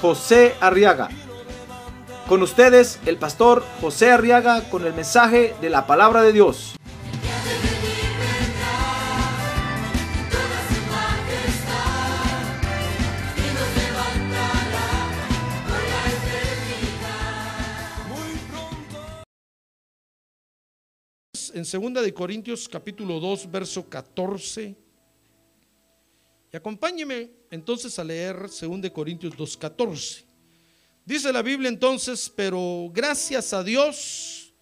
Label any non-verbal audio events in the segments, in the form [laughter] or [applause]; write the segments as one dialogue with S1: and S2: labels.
S1: José Arriaga. Con ustedes, el pastor José Arriaga con el mensaje de la palabra de Dios.
S2: en 2 de Corintios capítulo 2 verso 14. Y acompáñeme entonces a leer 2 de Corintios 2:14. Dice la Biblia entonces, pero gracias a Dios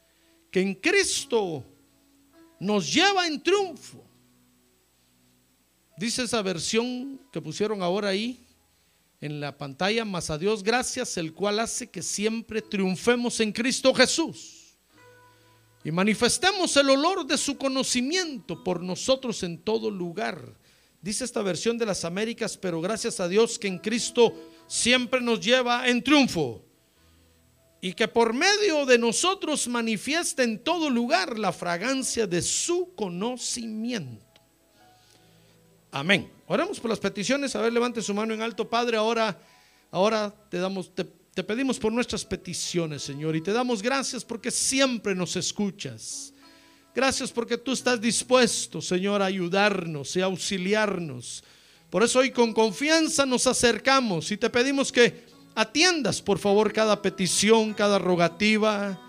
S2: que en Cristo nos lleva en triunfo. Dice esa versión que pusieron ahora ahí en la pantalla, más a Dios gracias, el cual hace que siempre triunfemos en Cristo Jesús y manifestemos el olor de su conocimiento por nosotros en todo lugar. Dice esta versión de las Américas, pero gracias a Dios que en Cristo siempre nos lleva en triunfo y que por medio de nosotros manifiesta en todo lugar la fragancia de su conocimiento. Amén. Oremos por las peticiones. A ver, levante su mano en alto, Padre. Ahora, ahora te damos, te pedimos por nuestras peticiones, Señor, y te damos gracias porque siempre nos escuchas. Gracias porque tú estás dispuesto, Señor, a ayudarnos y a auxiliarnos. Por eso hoy con confianza nos acercamos y te pedimos que atiendas, por favor, cada petición, cada rogativa.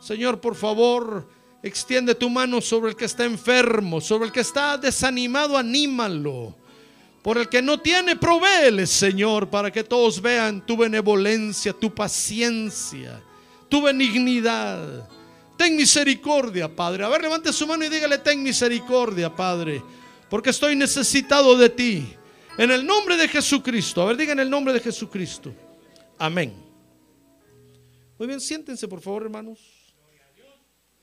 S2: Señor, por favor, extiende tu mano sobre el que está enfermo, sobre el que está desanimado, anímalo. Por el que no tiene, provéele, Señor, para que todos vean tu benevolencia, tu paciencia, tu benignidad. Ten misericordia, Padre. A ver, levante su mano y dígale, ten misericordia, Padre, porque estoy necesitado de ti. En el nombre de Jesucristo. A ver, diga en el nombre de Jesucristo. Amén. Muy bien, siéntense, por favor, hermanos.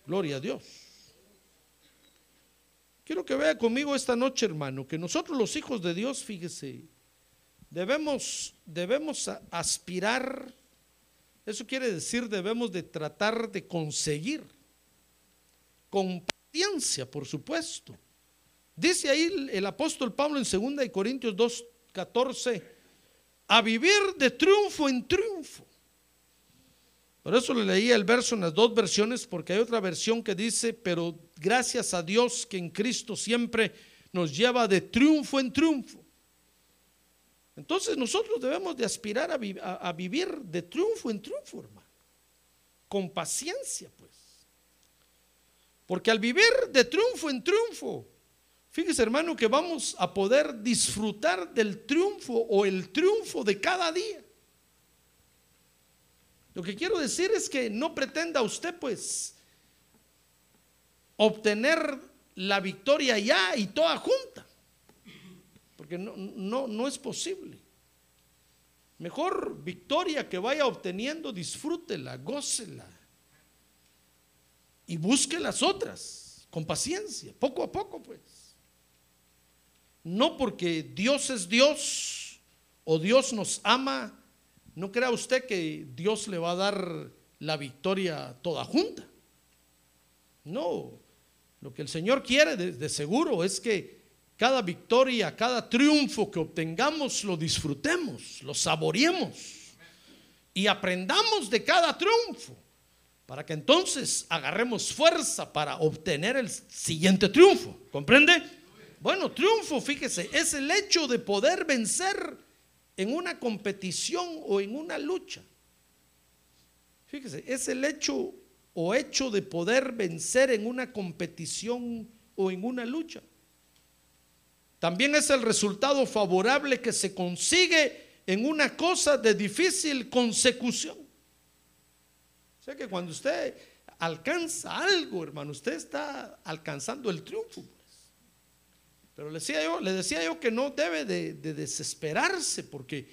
S2: Gloria a Dios. Quiero que vea conmigo esta noche, hermano, que nosotros los hijos de Dios, fíjese, debemos, debemos aspirar, eso quiere decir, debemos de tratar de conseguir, con paciencia, por supuesto. Dice ahí el apóstol Pablo en 2 Corintios 2, 14, a vivir de triunfo en triunfo. Por eso le leía el verso en las dos versiones, porque hay otra versión que dice, pero gracias a Dios que en Cristo siempre nos lleva de triunfo en triunfo. Entonces nosotros debemos de aspirar a, a vivir de triunfo en triunfo, hermano. Con paciencia, pues. Porque al vivir de triunfo en triunfo, fíjese hermano que vamos a poder disfrutar del triunfo o el triunfo de cada día. Lo que quiero decir es que no pretenda usted pues obtener la victoria ya y toda junta, no, no, no es posible. Mejor victoria que vaya obteniendo, disfrútela, gócela y busque las otras con paciencia, poco a poco pues. No porque Dios es Dios o Dios nos ama no crea usted que Dios le va a dar la victoria toda junta. No, lo que el Señor quiere de, seguro es que cada victoria, cada triunfo que obtengamos lo disfrutemos, lo saboreemos y aprendamos de cada triunfo para que entonces agarremos fuerza para obtener el siguiente triunfo. ¿Comprende? Bueno, triunfo, fíjese, es el hecho de poder vencer en una competición o en una lucha. Fíjese, es el hecho o hecho de poder vencer en una competición o en una lucha. También es el resultado favorable que se consigue en una cosa de difícil consecución. O sea que cuando usted alcanza algo, hermano, usted está alcanzando el triunfo. Pero le decía yo, le decía yo que no debe de, de desesperarse porque,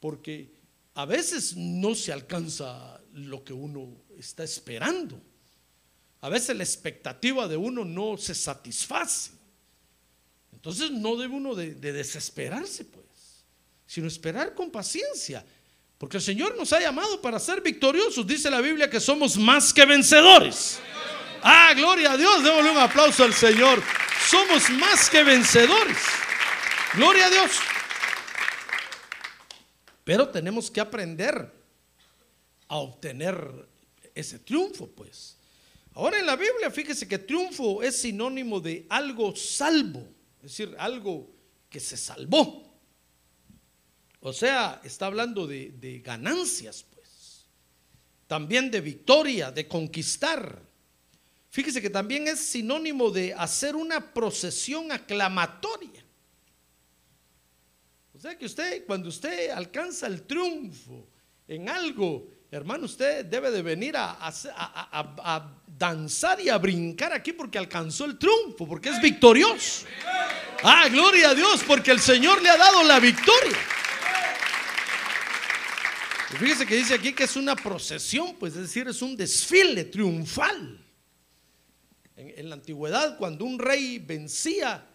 S2: porque a veces no se alcanza lo que uno está esperando. A veces la expectativa de uno no se satisface. Entonces no debe uno de, de desesperarse, pues, sino esperar con paciencia. Porque el Señor nos ha llamado para ser victoriosos. Dice la Biblia que somos más que vencedores. Ah, gloria a Dios. Démosle un aplauso al Señor. Somos más que vencedores. Gloria a Dios. Pero tenemos que aprender a obtener ese triunfo, pues. Ahora en la Biblia, fíjese que triunfo es sinónimo de algo salvo, es decir, algo que se salvó. O sea, está hablando de, ganancias, pues. También de victoria, de conquistar. Fíjese que también es sinónimo de hacer una procesión aclamatoria. O sea que usted, cuando usted alcanza el triunfo en algo, hermano, usted debe de venir a, a- a- a danzar y a brincar aquí porque alcanzó el triunfo, porque es victorioso. Ah, gloria a Dios, porque el Señor le ha dado la victoria. Y fíjese que dice aquí que es una procesión, pues es decir, es un desfile triunfal. En, en la antigüedad, cuando un rey vencía,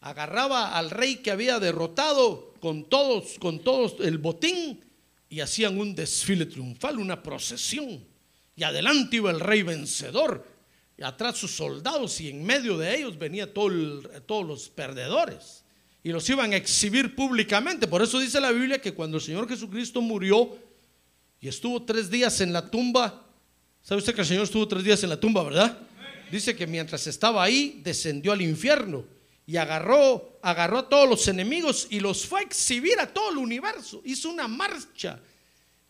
S2: agarraba al rey que había derrotado con todos, con todos el botín y hacían un desfile triunfal, una procesión. Y adelante iba el rey vencedor, y atrás sus soldados, y en medio de ellos venía todo todos los perdedores. Y los iban a exhibir públicamente. Por eso dice la Biblia que cuando el Señor Jesucristo murió y estuvo tres días en la tumba, ¿sabe usted que el Señor estuvo tres días en la tumba, verdad? Dice que mientras estaba ahí, descendió al infierno y agarró, agarró a todos los enemigos y los fue a exhibir a todo el universo. Hizo una marcha,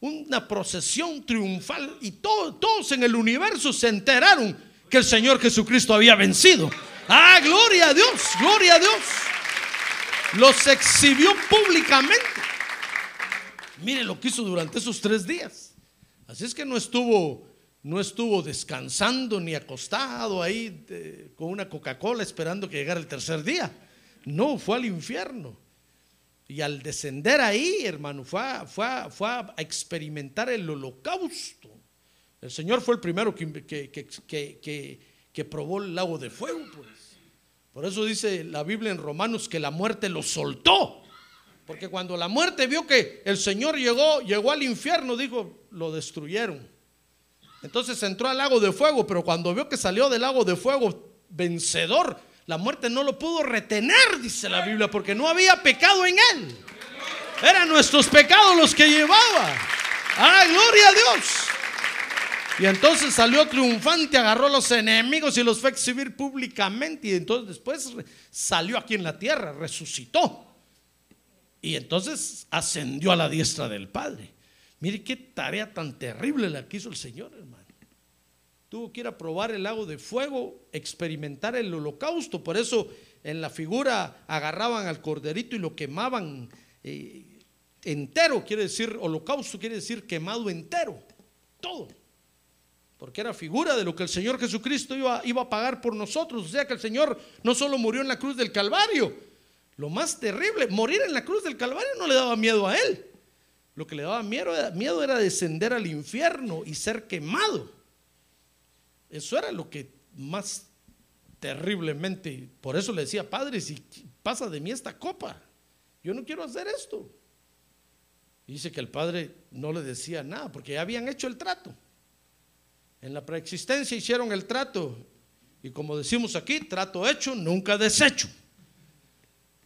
S2: una procesión triunfal y todo- todos en el universo se enteraron que el Señor Jesucristo había vencido. Ah, gloria a Dios, gloria a Dios. Los exhibió públicamente. Mire lo que hizo durante esos tres días. Así es que no estuvo, no estuvo descansando ni acostado ahí eh, con una Coca-Cola esperando que llegara el tercer día. No, fue al infierno. Y al descender ahí, hermano, fue a, experimentar el holocausto. El Señor fue el primero que- que probó el lago de fuego, pues. Por eso dice la Biblia en Romanos que la muerte lo soltó. Porque cuando la muerte vio que el Señor llegó, llegó al infierno, dijo, lo destruyeron. Entonces entró al lago de fuego, pero cuando vio que salió del lago de fuego vencedor, la muerte no lo pudo retener, dice la Biblia, porque no había pecado en él. Eran nuestros pecados los que llevaba. ¡Ah, gloria a Dios! Y entonces salió triunfante, agarró a los enemigos y los fue a exhibir públicamente. Y entonces después salió aquí en la tierra, resucitó. Y entonces ascendió a la diestra del Padre. Mire qué tarea tan terrible la que hizo el Señor, hermano. Tuvo que ir a probar el lago de fuego, experimentar el holocausto. Por eso en la figura agarraban al corderito y lo quemaban eh, entero. Quiere decir, holocausto quiere decir quemado entero. Todo. Porque era figura de lo que el Señor Jesucristo iba, iba a pagar por nosotros. O sea que el Señor no solo murió en la cruz del Calvario. Lo más terrible, morir en la cruz del Calvario no le daba miedo a él. Lo que le daba miedo, miedo era descender al infierno y ser quemado. Eso era lo que más terriblemente, por eso le decía, Padre, si pasa de mí esta copa, yo no quiero hacer esto. Y dice que el Padre no le decía nada, porque ya habían hecho el trato. En la preexistencia hicieron el trato, y como decimos aquí, trato hecho, nunca deshecho.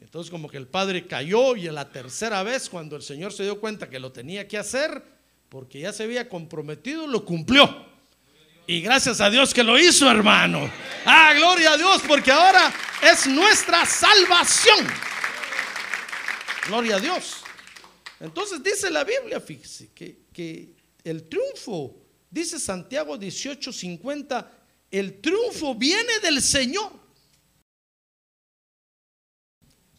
S2: Entonces como que el padre cayó y a la tercera vez cuando el Señor se dio cuenta que lo tenía que hacer, porque ya se había comprometido, lo cumplió. Y gracias a Dios que lo hizo, hermano. Ah, gloria a Dios, porque ahora es nuestra salvación. Gloria a Dios. Entonces dice la Biblia, fíjese, que, que el triunfo, dice Santiago 18:50, el triunfo viene del Señor.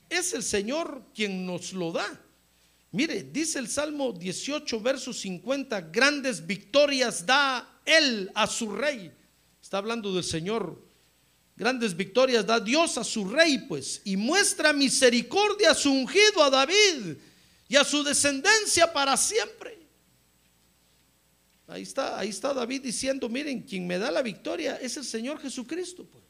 S2: Es el Señor quien nos lo da. Mire, dice el Salmo 18, verso 50, grandes victorias da Él a su rey. Está hablando del Señor. Grandes victorias da Dios a su rey, pues, y muestra misericordia a su ungido, a David, y a su descendencia para siempre. Ahí está, ahí está David diciendo, miren, quien me da la victoria es el Señor Jesucristo, pues.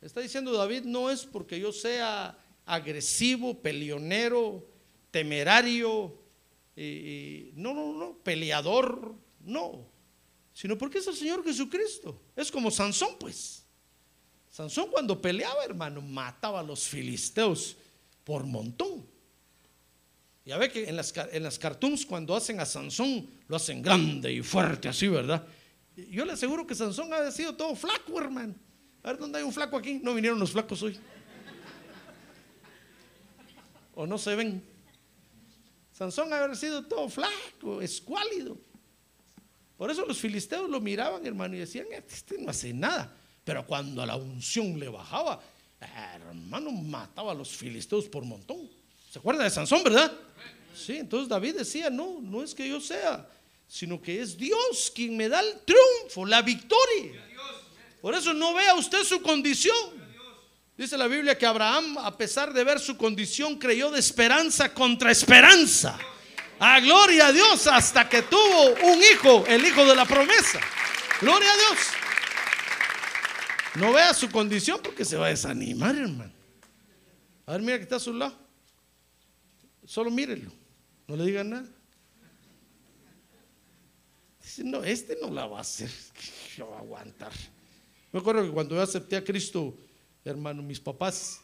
S2: Está diciendo David, no es porque yo sea agresivo, peleonero, temerario, no, no, no, peleador, no, sino porque es el Señor Jesucristo. Es como Sansón, pues. Sansón cuando peleaba, hermano, mataba a los filisteos por montón. Ya ve que en las, en las cartoons cuando hacen a Sansón, lo hacen grande y fuerte así, ¿verdad? Yo le aseguro que Sansón ha sido todo flaco, hermano. A ver, ¿dónde hay un flaco aquí? No vinieron los flacos hoy. O no se ven. Sansón ha sido todo flaco, escuálido. Por eso los filisteos lo miraban, hermano, y decían, este no hace nada. Pero cuando la unción le bajaba, hermano, mataba a los filisteos por montón. ¿Se acuerda de Sansón, verdad? Sí, entonces David decía, no, no es que yo sea, sino que es Dios quien me da el triunfo, la victoria. Por eso no vea usted su condición. Dice la Biblia que Abraham, a pesar de ver su condición, creyó de esperanza contra esperanza. A gloria a Dios hasta que tuvo un hijo, el hijo de la promesa. Gloria a Dios. No vea su condición porque se va a desanimar, hermano. A ver, mira que está a su lado. Solo mírelo. No le digan nada. Dice, no, este no la va a hacer. [laughs] Yo voy a aguantar. Me acuerdo que cuando yo acepté a Cristo, hermano, mis papás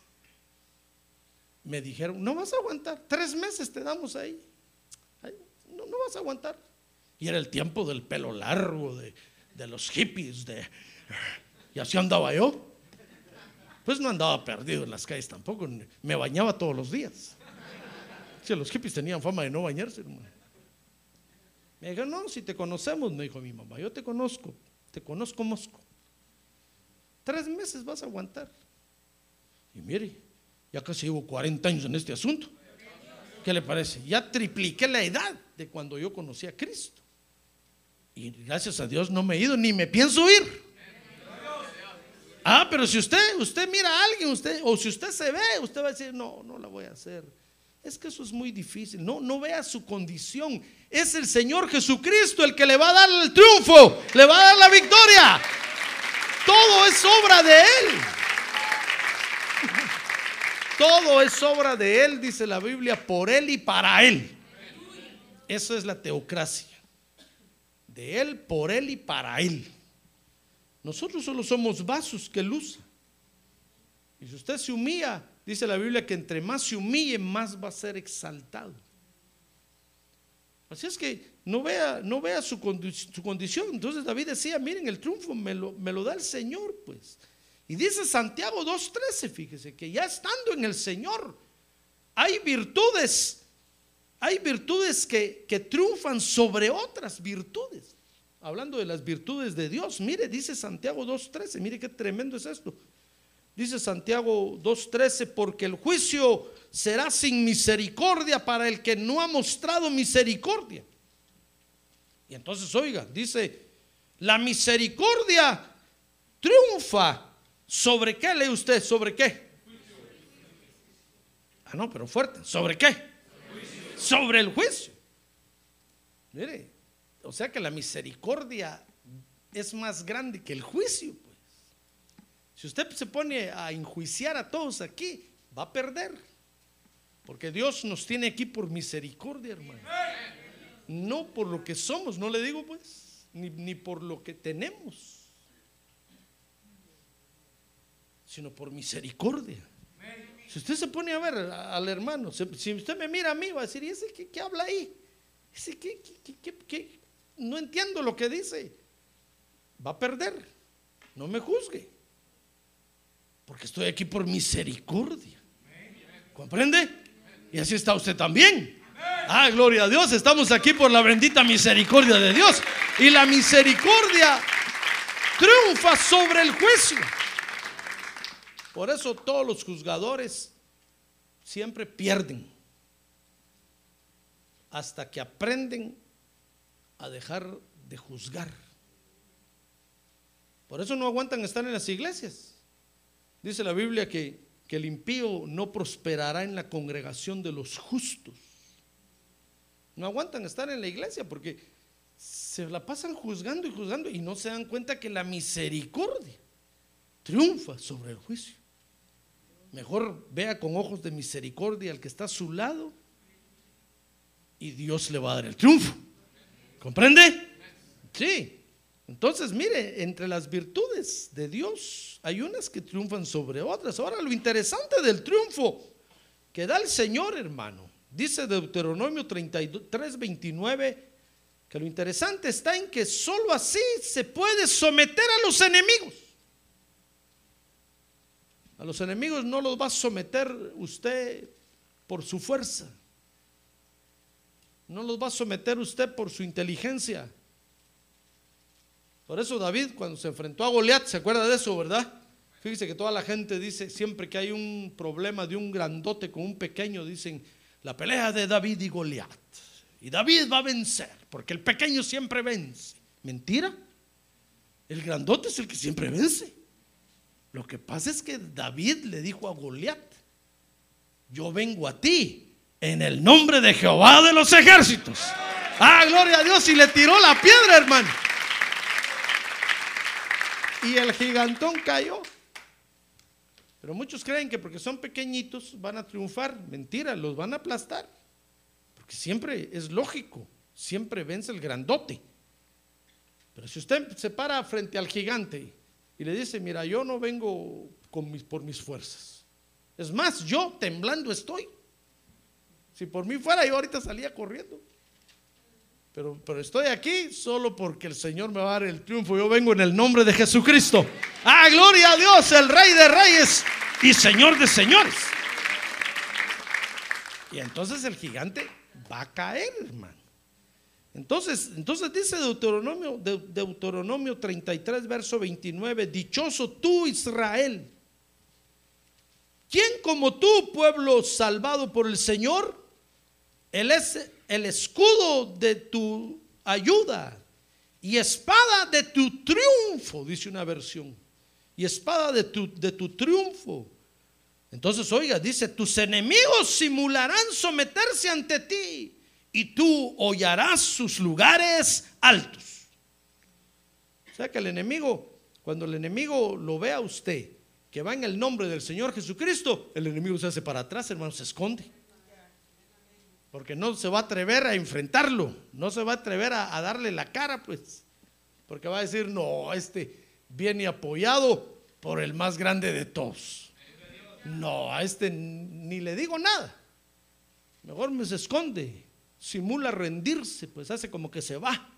S2: me dijeron, no vas a aguantar, tres meses te damos ahí. No, no vas a aguantar. Y era el tiempo del pelo largo, de, de los hippies, de... Y así andaba yo. Pues no andaba perdido en las calles tampoco, me bañaba todos los días. Sí, los hippies tenían fama de no bañarse, hermano. Me dijo, no, si te conocemos, me dijo mi mamá, yo te conozco, te conozco mosco. Tres meses vas a aguantar. Y mire, ya casi llevo 40 años en este asunto. ¿Qué le parece? Ya tripliqué la edad de cuando yo conocí a Cristo. Y gracias a Dios no me he ido ni me pienso ir. Ah, pero si usted, usted mira a alguien, usted, o si usted se ve, usted va a decir, no, no la voy a hacer. Es que eso es muy difícil. No, no vea su condición. Es el Señor Jesucristo el que le va a dar el triunfo, le va a dar la victoria. Todo es obra de Él. Todo es obra de Él, dice la Biblia, por Él y para Él. Eso es la teocracia. De Él, por Él y para Él. Nosotros solo somos vasos que Él. Y si usted se humilla, dice la Biblia que entre más se humille, más va a ser exaltado. Así es que no vea, su, condi- su condición. Entonces David decía, miren, el triunfo me lo, me lo da el Señor, pues. Y dice Santiago 2.13, fíjese, que ya estando en el Señor, hay virtudes, hay virtudes que, que triunfan sobre otras virtudes. Hablando de las virtudes de Dios, mire, dice Santiago 2.13, mire qué tremendo es esto. Dice Santiago 2.13, porque el juicio será sin misericordia para el que no ha mostrado misericordia. Y entonces, oiga, dice, la misericordia triunfa. ¿Sobre qué lee usted? ¿Sobre qué? Ah, no, pero fuerte. ¿Sobre qué? Sobre el juicio. Mire, o sea que la misericordia es más grande que el juicio. Si usted se pone a enjuiciar a todos aquí, va a perder. Porque Dios nos tiene aquí por misericordia, hermano. No por lo que somos, no le digo pues, ni, ni por lo que tenemos, sino por misericordia. Si usted se pone a ver al hermano, si usted me mira a mí, va a decir, ¿y ese qué, habla ahí? ¿Ese qué- qué? No entiendo lo que dice. Va a perder. No me juzgue. Porque estoy aquí por misericordia. ¿Comprende? Y así está usted también. Ah, gloria a Dios. Estamos aquí por la bendita misericordia de Dios. Y la misericordia triunfa sobre el juicio. Por eso todos los juzgadores siempre pierden. Hasta que aprenden a dejar de juzgar. Por eso no aguantan estar en las iglesias. Dice la Biblia que, que el impío no prosperará en la congregación de los justos. No aguantan estar en la iglesia porque se la pasan juzgando y juzgando y no se dan cuenta que la misericordia triunfa sobre el juicio. Mejor vea con ojos de misericordia al que está a su lado y Dios le va a dar el triunfo. ¿Comprende? Sí. Entonces, mire, entre las virtudes de Dios hay unas que triunfan sobre otras. Ahora, lo interesante del triunfo que da el Señor, hermano, dice Deuteronomio 33, 29, que lo interesante está en que solo así se puede someter a los enemigos. A los enemigos no los va a someter usted por su fuerza. No los va a someter usted por su inteligencia. Por eso David cuando se enfrentó a Goliat, ¿se acuerda de eso, verdad? Fíjese que toda la gente dice, siempre que hay un problema de un grandote con un pequeño, dicen, la pelea de David y Goliat. Y David va a vencer, porque el pequeño siempre vence. Mentira. El grandote es el que siempre vence. Lo que pasa es que David le dijo a Goliat, yo vengo a ti en el nombre de Jehová de los ejércitos. Ah, gloria a Dios. Y le tiró la piedra, hermano. Y el gigantón cayó. Pero muchos creen que porque son pequeñitos van a triunfar. Mentira, los van a aplastar. Porque siempre es lógico, siempre vence el grandote. Pero si usted se para frente al gigante y le dice, mira, yo no vengo con mis, por mis fuerzas. Es más, yo temblando estoy. Si por mí fuera, yo ahorita salía corriendo. Pero, estoy aquí solo porque el Señor me va a dar el triunfo. Yo vengo en el nombre de Jesucristo. Ah, gloria a Dios, el Rey de Reyes y Señor de Señores. Y entonces el gigante va a caer, hermano. Entonces, entonces dice Deuteronomio, Deuteronomio 33, verso 29, dichoso tú Israel. ¿Quién como tú, pueblo salvado por el Señor? Él es el escudo de tu ayuda y espada de tu triunfo, dice una versión. Y espada de tu, de tu triunfo. Entonces, oiga, dice, tus enemigos simularán someterse ante ti y tú hollarás sus lugares altos. O sea que el enemigo, cuando el enemigo lo ve a usted, que va en el nombre del Señor Jesucristo, el enemigo se hace para atrás, hermano, se esconde. Porque no se va a atrever a enfrentarlo, no se va a atrever a, darle la cara, pues. Porque va a decir, no, este viene apoyado por el más grande de todos. No, a este ni le digo nada. Mejor me se esconde simula rendirse, pues hace como que se va.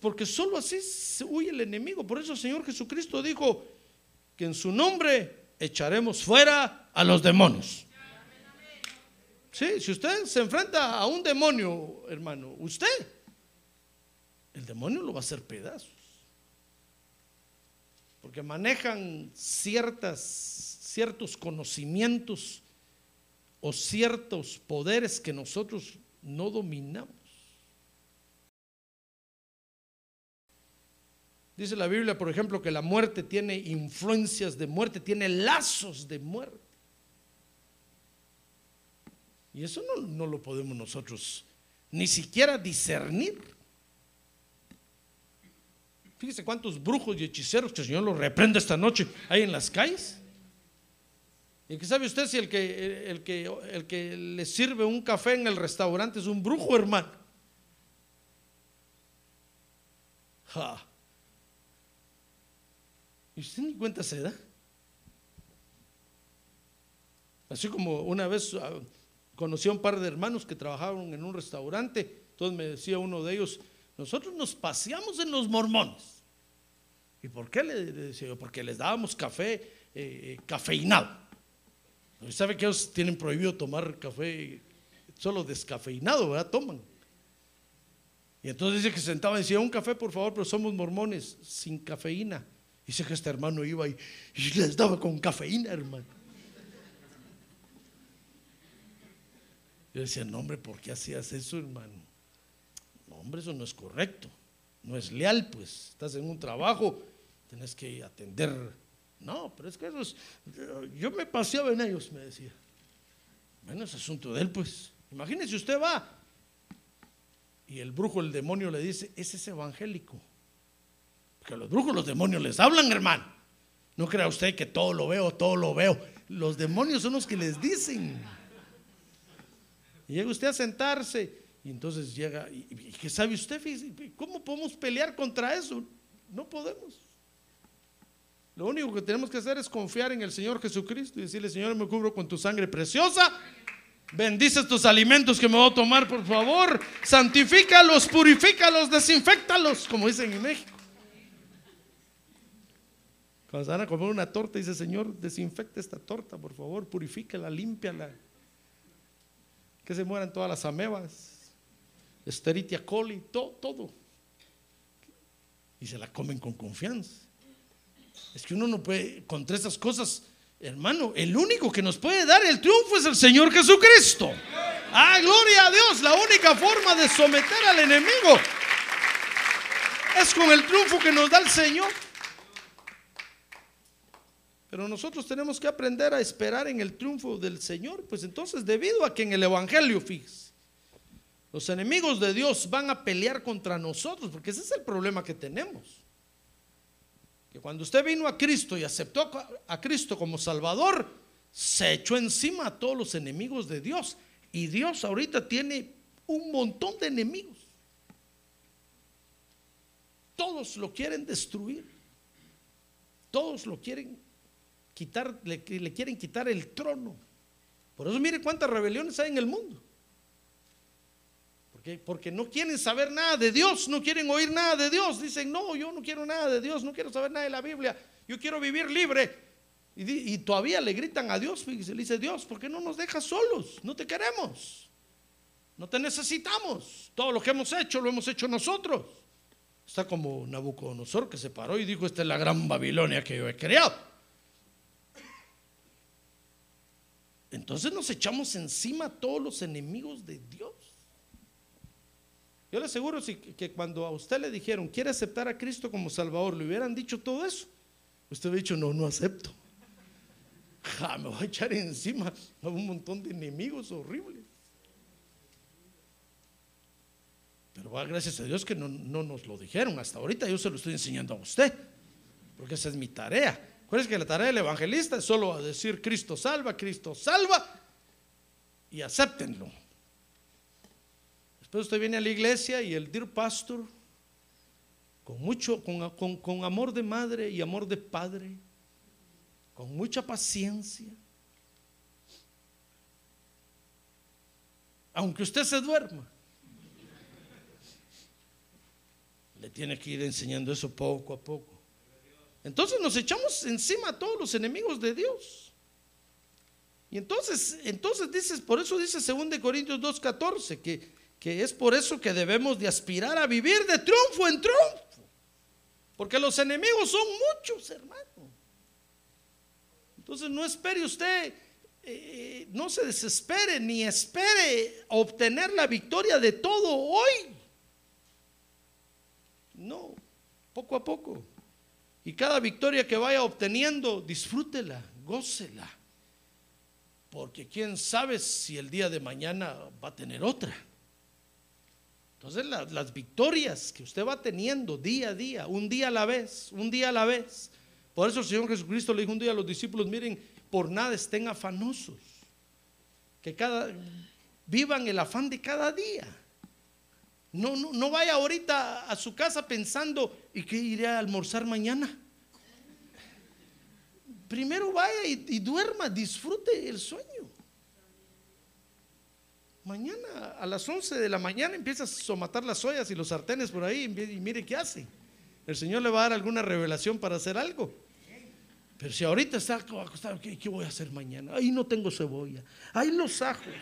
S2: Porque solo así se huye el enemigo. Por eso el Señor Jesucristo dijo que en su nombre echaremos fuera a los demonios. Sí, si usted se enfrenta a un demonio, hermano, usted, el demonio lo va a hacer pedazos. Porque manejan ciertas, ciertos conocimientos o ciertos poderes que nosotros no dominamos. Dice la Biblia, por ejemplo, que la muerte tiene influencias de muerte, tiene lazos de muerte. Y eso no, no lo podemos nosotros ni siquiera discernir. Fíjese cuántos brujos y hechiceros que el Señor los reprende esta noche hay en las calles. ¿Y qué sabe usted si el que, el, que, el que le sirve un café en el restaurante es un brujo, hermano? ¿Y usted ni cuenta se da? Así como una vez ah, conocí a un par de hermanos que trabajaban en un restaurante, entonces me decía uno de ellos, nosotros nos paseamos en los mormones. ¿Y por qué le, decía yo? Porque les dábamos café eh, eh, cafeinado. ¿Sabe que ellos tienen prohibido tomar café solo descafeinado, ¿verdad? Toman. Y entonces dice que sentaba y decía, un café por favor, pero somos mormones, sin cafeína. Dice que este hermano iba y les daba con cafeína, hermano. Yo decía, no hombre, ¿por qué hacías eso, hermano? No, hombre, eso no es correcto. No es leal, pues. Estás en un trabajo, tienes que atender no, pero es que esos, yo me paseaba en ellos, me decía. Bueno, es asunto de él, pues. Imagínese, usted va Y el brujo, el demonio le dice, ese es evangélico. Porque los brujos, los demonios les hablan, hermano. No crea usted que todo lo veo, todo lo veo. Los demonios son los que les dicen. Y llega usted a sentarse y entonces llega, y, ¿qué sabe usted? ¿Cómo podemos pelear contra eso? No podemos. Lo único que tenemos que hacer es confiar en el Señor Jesucristo y decirle, Señor, me cubro con tu sangre preciosa. Bendice estos alimentos que me voy a tomar, por favor. Santifícalos, purifícalos, desinfectalos, como dicen en México. Cuando se van a comer una torta, dice, Señor, desinfecta esta torta, por favor, purifícala, límpiala. Que se mueran todas las amebas, Esteritia coli, todo, todo. Y se la comen con confianza. Es que uno no puede, contra esas cosas, hermano, el único que nos puede dar el triunfo es el Señor Jesucristo. Ah, gloria a Dios, la única forma de someter al enemigo es con el triunfo que nos da el Señor. Pero nosotros tenemos que aprender a esperar en el triunfo del Señor. Pues entonces, debido a que en el Evangelio, fíjese, los enemigos de Dios van a pelear contra nosotros, porque ese es el problema que tenemos. Que cuando usted vino a Cristo y aceptó a Cristo como Salvador, se echó encima a todos los enemigos de Dios. Y Dios ahorita tiene un montón de enemigos. Todos lo quieren destruir. Todos lo quieren quitar, le, quieren quitar el trono. Por eso mire cuántas rebeliones hay en el mundo. Porque, porque no quieren saber nada de Dios, no quieren oír nada de Dios. Dicen, no, yo no quiero nada de Dios, no quiero saber nada de la Biblia, yo quiero vivir libre. Y todavía le gritan a Dios, fíjese, le dice, Dios, ¿por qué no nos dejas solos? No te queremos, no te necesitamos. Todo lo que hemos hecho lo hemos hecho nosotros. Está como Nabucodonosor que se paró y dijo, esta es la gran Babilonia que yo he creado. Entonces nos echamos encima a todos los enemigos de Dios. Yo le aseguro que cuando a usted le dijeron, quiere aceptar a Cristo como Salvador, le hubieran dicho todo eso, usted hubiera dicho, no, no acepto. Ja, me voy a echar encima a un montón de enemigos horribles. Pero gracias a Dios que no, no nos lo dijeron. Hasta ahorita yo se lo estoy enseñando a usted, porque esa es mi tarea. Que la tarea del evangelista es solo decir Cristo salva, Cristo salva y acéptenlo. Después usted viene a la iglesia y el dear pastor, con mucho, con, con- con amor de madre y amor de padre, con mucha paciencia, aunque usted se duerma, le tiene que ir enseñando eso poco a poco. Entonces nos echamos encima a todos los enemigos de Dios. Y entonces, entonces dices, por eso dice 2 Corintios 2.14, que, que es por eso que debemos de aspirar a vivir de triunfo en triunfo. Porque los enemigos son muchos, hermano. Entonces no espere usted, eh, no se desespere ni espere obtener la victoria de todo hoy. No, poco a poco. Y cada victoria que vaya obteniendo, disfrútela, gócela. Porque quién sabe si el día de mañana va a tener otra. Entonces la- las victorias que usted va teniendo día a día, un día a la vez, un día a la vez. Por eso el Señor Jesucristo le dijo un día a los discípulos, miren, por nada estén afanosos. Que cada vivan el afán de cada día. No, no, no vaya ahorita a su casa pensando, ¿y qué iré a almorzar mañana? Primero vaya y, duerma, disfrute el sueño. Mañana a las 11 de la mañana empieza a somatar las ollas y los sartenes por ahí y mire qué hace. El Señor le va a dar alguna revelación para hacer algo. Pero si ahorita está acostado, ¿qué, qué voy a hacer mañana? Ahí no tengo cebolla, ahí los ajos.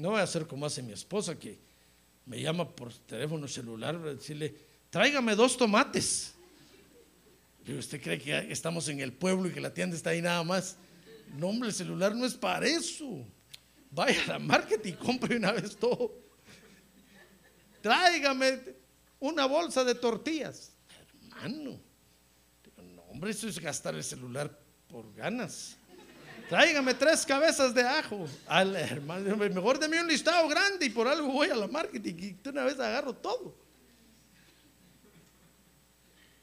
S2: No voy a hacer como hace mi esposa que me llama por teléfono celular para decirle, tráigame dos tomates. Digo, ¿usted cree que estamos en el pueblo y que la tienda está ahí nada más? No, hombre, el celular no es para eso. Vaya a la market y compre una vez todo. Tráigame una bolsa de tortillas. Hermano, no, hombre, eso es gastar el celular por ganas. Tráigame tres cabezas de ajo. Al hermano, mejor deme un listado grande y por algo voy a la marketing y de una vez agarro todo.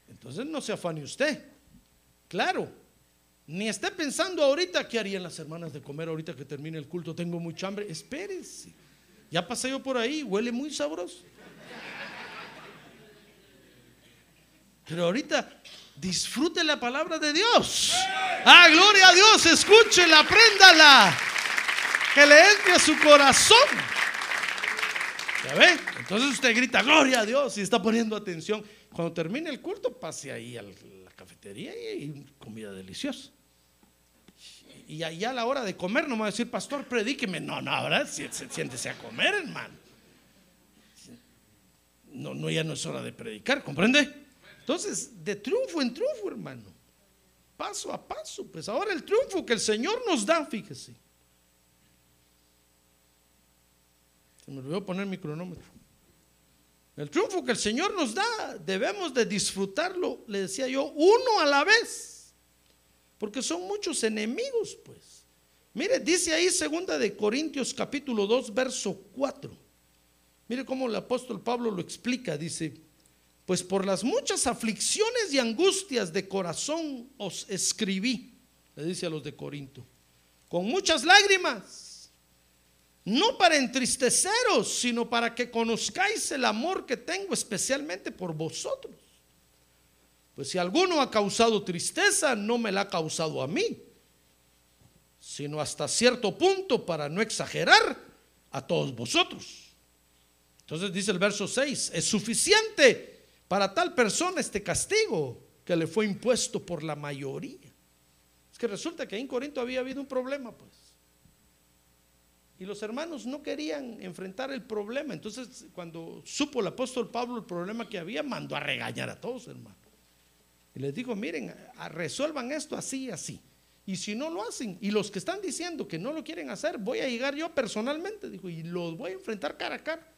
S2: Entonces no se afane usted. Claro, ni esté pensando ahorita qué harían las hermanas de comer ahorita que termine el culto. Tengo mucha hambre. Espérese. Ya pasé yo por ahí, huele muy sabroso. Pero ahorita disfrute la palabra de Dios. Ah, gloria a Dios, escúchela, apréndala. Que le entre a su corazón. ¿Ya ve? Entonces usted grita, gloria a Dios, y está poniendo atención. Cuando termine el culto, pase ahí a la cafetería y comida deliciosa. Y allá a la hora de comer no me va a decir, pastor, predíqueme. No, no, ahora siéntese a comer, hermano. No, no, ya no es hora de predicar, ¿comprende? Entonces, de triunfo en triunfo, hermano. Paso a paso. Pues ahora el triunfo que el Señor nos da, fíjese. Se me olvidó poner mi cronómetro. El triunfo que el Señor nos da, debemos de disfrutarlo, le decía yo, uno a la vez. Porque son muchos enemigos, pues. Mire, dice ahí segunda de Corintios capítulo 2, verso 4. Mire cómo el apóstol Pablo lo explica, dice, pues por las muchas aflicciones y angustias de corazón os escribí, le dice a los de Corinto, con muchas lágrimas, no para entristeceros, sino para que conozcáis el amor que tengo especialmente por vosotros. Pues si alguno ha causado tristeza, no me la ha causado a mí, sino hasta cierto punto, para no exagerar, a todos vosotros. Entonces dice el verso 6, es suficiente para tal persona este castigo que le fue impuesto por la mayoría. Es que resulta que en Corinto había habido un problema, pues. Y los hermanos no querían enfrentar el problema. Entonces, cuando supo el apóstol Pablo el problema que había, mandó a regañar a todos, hermanos. Y les dijo, miren, resuelvan esto así así. Y si no lo hacen, y los que están diciendo que no lo quieren hacer, voy a llegar yo personalmente, dijo, y los voy a enfrentar cara a cara.